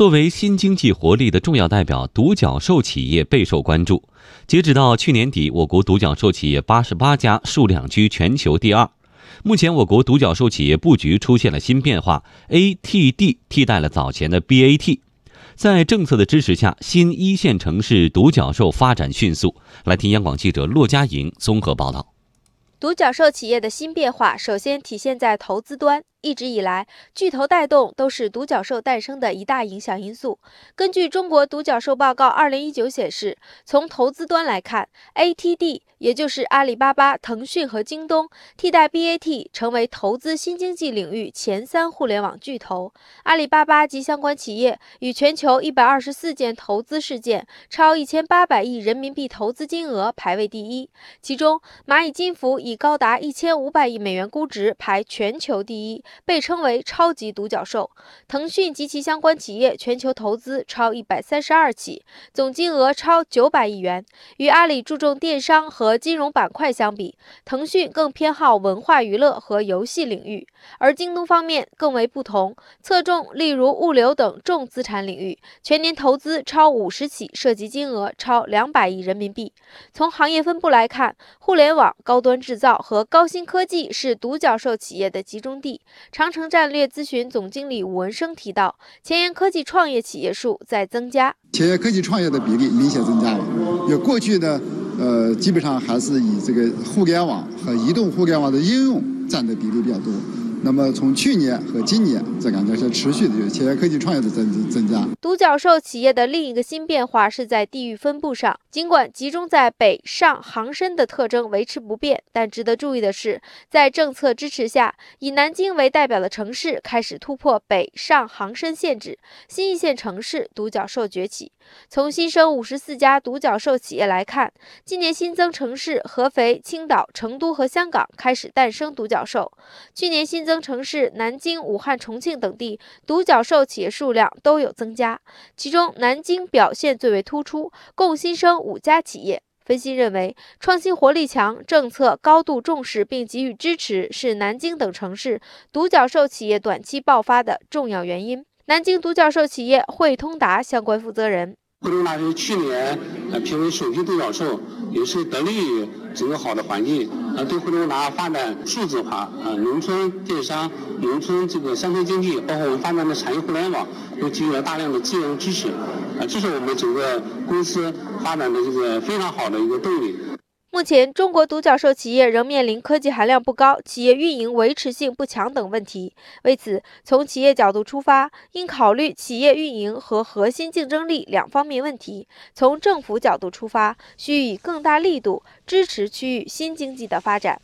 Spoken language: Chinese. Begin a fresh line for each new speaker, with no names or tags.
作为新经济活力的重要代表，独角兽企业备受关注。截止到去年底，我国独角兽企业八十八家，数量居全球第二。目前，我国独角兽企业布局出现了新变化，ATD 替代了早前的 BAT。在政策的支持下，新一线城市独角兽发展迅速。来听央广记者骆佳莹综合报道。
独角兽企业的新变化，首先体现在投资端。一直以来，巨头带动都是独角兽诞生的一大影响因素。根据中国独角兽报告二零一九显示，从投资端来看，ATD 也就是阿里巴巴、腾讯和京东替代 BAT，成为投资新经济领域前三互联网巨头。阿里巴巴及相关企业与全球一百二十四件投资事件，超一千八百亿人民币投资金额排位第一。其中，蚂蚁金服以高达一千五百亿美元估值排全球第一。被称为超级独角兽，腾讯及其相关企业全球投资超一百三十二起，总金额超九百亿元。与阿里注重电商和金融板块相比，腾讯更偏好文化娱乐和游戏领域，而京东方面更为不同，侧重例如物流等重资产领域，全年投资超五十起，涉及金额超两百亿人民币。从行业分布来看，互联网、高端制造和高新科技是独角兽企业的集中地。长城战略咨询总经理吴文生提到，前沿科技创业企业数在增加，
前沿科技创业的比例明显增加了。有过去呢，呃，基本上还是以这个互联网和移动互联网的应用占的比例比较多。那么从去年和今年，这感觉是持续的有前沿科技创业的增增加。
独角兽企业的另一个新变化是在地域分布上，尽管集中在北上杭深的特征维持不变，但值得注意的是，在政策支持下，以南京为代表的城市开始突破北上杭深限制，新一线城市独角兽崛起。从新生五十四家独角兽企业来看，今年新增城市合肥、青岛、成都和香港开始诞生独角兽，去年新增。增城市南京、武汉、重庆等地独角兽企业数量都有增加，其中南京表现最为突出，共新生五家企业。分析认为，创新活力强，政策高度重视并给予支持，是南京等城市独角兽企业短期爆发的重要原因。南京独角兽企业汇通达相关负责人。
汇通达是去年呃评为首批独角兽，也是得力于整个好的环境，呃，对汇通达发展数字化、呃农村电商、农村这个乡村经济，包括我们发展的产业互联网，都给予了大量的资源支持，啊，这是我们整个公司发展的这个非常好的一个动力。
目前，中国独角兽企业仍面临科技含量不高、企业运营维持性不强等问题。为此，从企业角度出发，应考虑企业运营和核心竞争力两方面问题；从政府角度出发，需以更大力度支持区域新经济的发展。